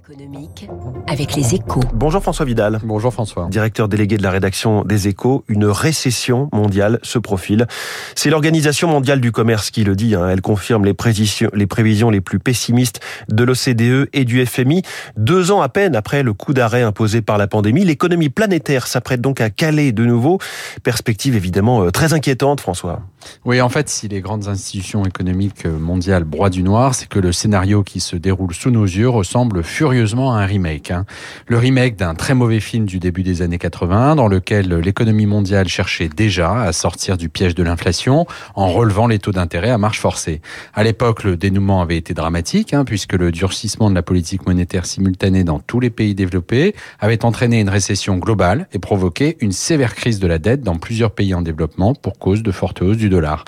économique avec les échos. Bonjour François Vidal. Bonjour François. Directeur délégué de la rédaction des échos, une récession mondiale se profile. C'est l'Organisation mondiale du commerce qui le dit. Hein. Elle confirme les prévisions, les prévisions les plus pessimistes de l'OCDE et du FMI. Deux ans à peine après le coup d'arrêt imposé par la pandémie, l'économie planétaire s'apprête donc à caler de nouveau. Perspective évidemment euh, très inquiétante, François. Oui, en fait, si les grandes institutions économiques mondiales broient du noir, c'est que le scénario qui se déroule sous nos yeux ressemble furieusement à un remake. Hein. Le remake d'un très mauvais film du début des années 80, dans lequel l'économie mondiale cherchait déjà à sortir du piège de l'inflation en relevant les taux d'intérêt à marche forcée. À l'époque, le dénouement avait été dramatique, hein, puisque le durcissement de la politique monétaire simultanée dans tous les pays développés avait entraîné une récession globale et provoqué une sévère crise de la dette dans plusieurs pays en développement pour cause de forte hausse du dollar.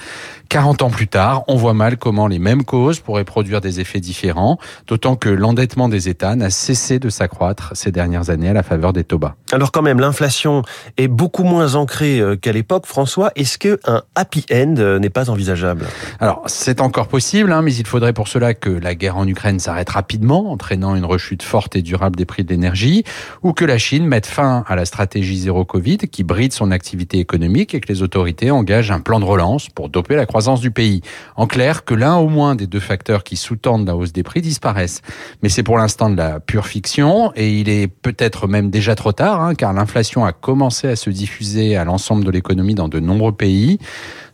40 ans plus tard, on voit mal comment les mêmes causes pourraient produire des effets différents, d'autant que l'endettement des États n'a cessé de s'accroître ces dernières années à la faveur des taux bas. Alors quand même, l'inflation est beaucoup moins ancrée euh, qu'à l'époque. François, est-ce qu'un happy end euh, n'est pas envisageable? Alors c'est encore possible, hein, mais il faudrait pour cela que la guerre en Ukraine s'arrête rapidement, entraînant une rechute forte et durable des prix de l'énergie, ou que la Chine mette fin à la stratégie zéro Covid qui bride son activité économique et que les autorités engagent un plan de relance pour doper la croissance du pays. En clair, que l'un au moins des deux facteurs qui sous-tendent la hausse des prix disparaissent. Mais c'est pour l'instant de la pure fiction et il est peut-être même déjà trop tard, hein, car l'inflation a commencé à se diffuser à l'ensemble de l'économie dans de nombreux pays.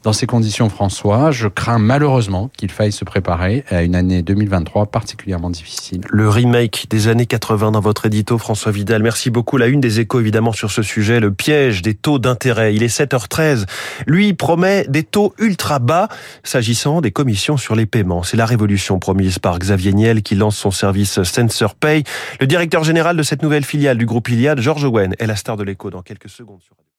Dans ces conditions, François, je crains malheureusement qu'il faille se préparer à une année 2023 particulièrement difficile. Le remake des années 80 dans votre édito, François Vidal. Merci beaucoup. La une des échos, évidemment, sur ce sujet, le piège des taux d'intérêt. Il est 7h13. Lui promet des taux ultra bas s'agissant des commissions sur les paiements. C'est la révolution promise par Xavier Niel qui lance son service Sensor Pay. Le directeur général de cette nouvelle filiale du groupe Iliad, Georges Owen, est la star de l'écho dans quelques secondes.